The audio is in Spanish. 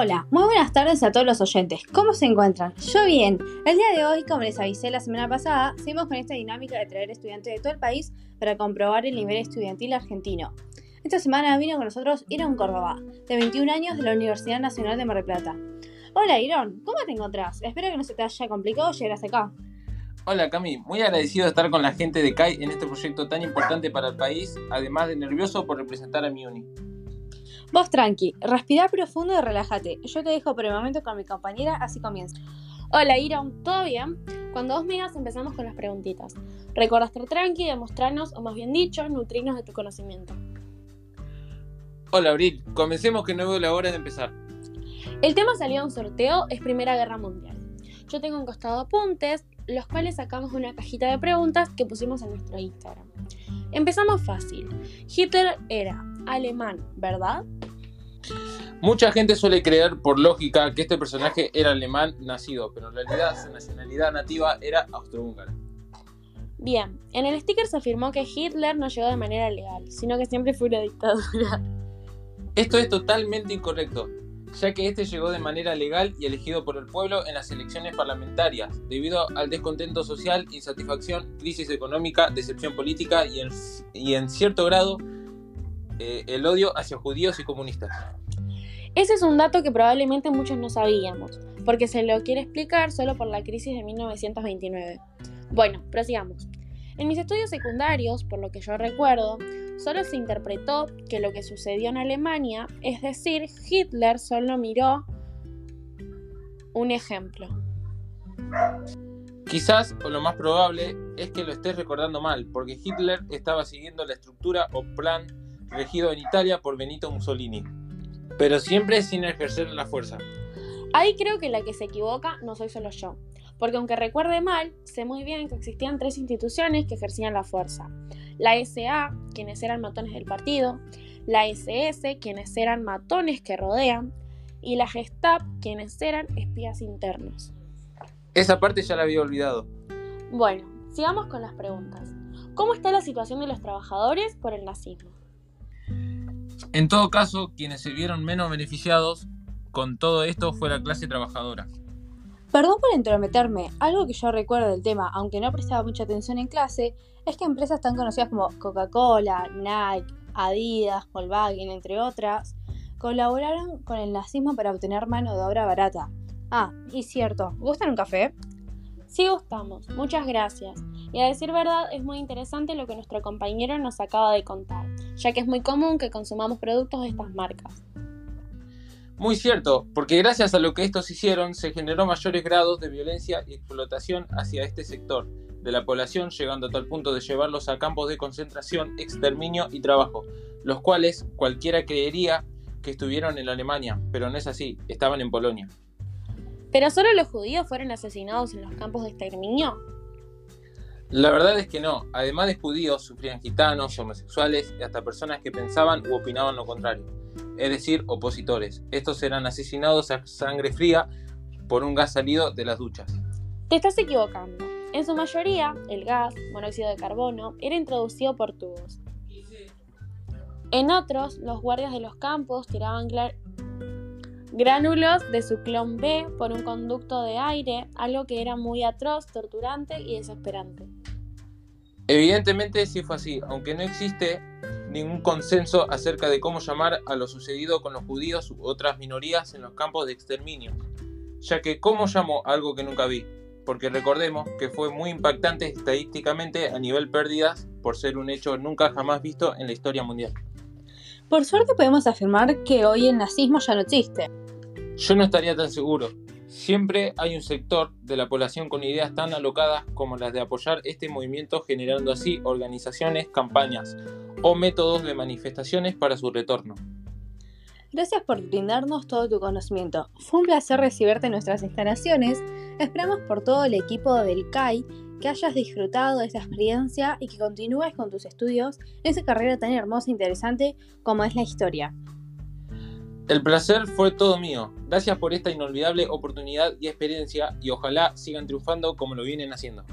Hola, muy buenas tardes a todos los oyentes. ¿Cómo se encuentran? Yo bien. El día de hoy, como les avisé la semana pasada, seguimos con esta dinámica de traer estudiantes de todo el país para comprobar el nivel estudiantil argentino. Esta semana vino con nosotros Iron Córdoba, de 21 años de la Universidad Nacional de Mar del Plata. Hola Iron, ¿cómo te encontrás? Espero que no se te haya complicado llegar hasta acá. Hola Cami, muy agradecido de estar con la gente de CAI en este proyecto tan importante para el país, además de nervioso por representar a mi uni. Vos tranqui, respira profundo y relájate. Yo te dejo por el momento con mi compañera, así comienza. Hola Iron, ¿todo bien? Cuando vos me digas empezamos con las preguntitas. Recuerda estar tranqui, demostrarnos, o más bien dicho, nutrirnos de tu conocimiento. Hola Abril, comencemos que no veo la hora de empezar. El tema salió en un sorteo, es Primera Guerra Mundial. Yo tengo un costado apuntes, los cuales sacamos de una cajita de preguntas que pusimos en nuestro Instagram. Empezamos fácil. Hitler era alemán, ¿verdad? Mucha gente suele creer por lógica que este personaje era alemán nacido, pero en realidad su nacionalidad nativa era austrohúngara. Bien, en el sticker se afirmó que Hitler no llegó de manera legal, sino que siempre fue una dictadura. Esto es totalmente incorrecto, ya que este llegó de manera legal y elegido por el pueblo en las elecciones parlamentarias, debido al descontento social, insatisfacción, crisis económica, decepción política y en, y en cierto grado eh, el odio hacia judíos y comunistas. Ese es un dato que probablemente muchos no sabíamos, porque se lo quiere explicar solo por la crisis de 1929. Bueno, prosigamos. En mis estudios secundarios, por lo que yo recuerdo, solo se interpretó que lo que sucedió en Alemania, es decir, Hitler solo miró un ejemplo. Quizás, o lo más probable, es que lo estés recordando mal, porque Hitler estaba siguiendo la estructura o plan regido en Italia por Benito Mussolini, pero siempre sin ejercer la fuerza. Ahí creo que la que se equivoca no soy solo yo, porque aunque recuerde mal, sé muy bien que existían tres instituciones que ejercían la fuerza. La SA, quienes eran matones del partido, la SS, quienes eran matones que rodean, y la Gestapo, quienes eran espías internos. Esa parte ya la había olvidado. Bueno, sigamos con las preguntas. ¿Cómo está la situación de los trabajadores por el nazismo? En todo caso, quienes se vieron menos beneficiados con todo esto fue la clase trabajadora. Perdón por entrometerme, algo que yo recuerdo del tema, aunque no prestaba mucha atención en clase, es que empresas tan conocidas como Coca-Cola, Nike, Adidas, Volkswagen, entre otras, colaboraron con el nazismo para obtener mano de obra barata. Ah, y cierto, ¿gustan un café? Sí gustamos, muchas gracias. Y a decir verdad, es muy interesante lo que nuestro compañero nos acaba de contar, ya que es muy común que consumamos productos de estas marcas. Muy cierto, porque gracias a lo que estos hicieron se generó mayores grados de violencia y explotación hacia este sector de la población, llegando a tal punto de llevarlos a campos de concentración, exterminio y trabajo, los cuales cualquiera creería que estuvieron en Alemania, pero no es así, estaban en Polonia. ¿Pero solo los judíos fueron asesinados en los campos de exterminio? La verdad es que no. Además de judíos, sufrían gitanos, homosexuales y hasta personas que pensaban u opinaban lo contrario, es decir, opositores. Estos eran asesinados a sangre fría por un gas salido de las duchas. Te estás equivocando. En su mayoría, el gas, monóxido de carbono, era introducido por tubos. En otros, los guardias de los campos tiraban gránulos de su clon B por un conducto de aire, algo que era muy atroz, torturante y desesperante. Evidentemente sí fue así, aunque no existe ningún consenso acerca de cómo llamar a lo sucedido con los judíos u otras minorías en los campos de exterminio, ya que ¿cómo llamo algo que nunca vi? Porque recordemos que fue muy impactante estadísticamente a nivel pérdidas por ser un hecho nunca jamás visto en la historia mundial. Por suerte podemos afirmar que hoy el nazismo ya no existe. Yo no estaría tan seguro. Siempre hay un sector de la población con ideas tan alocadas como las de apoyar este movimiento generando así organizaciones, campañas o métodos de manifestaciones para su retorno. Gracias por brindarnos todo tu conocimiento. Fue un placer recibirte en nuestras instalaciones. Esperamos por todo el equipo del CAI que hayas disfrutado de esta experiencia y que continúes con tus estudios en esa carrera tan hermosa e interesante como es la historia. El placer fue todo mío. Gracias por esta inolvidable oportunidad y experiencia y ojalá sigan triunfando como lo vienen haciendo.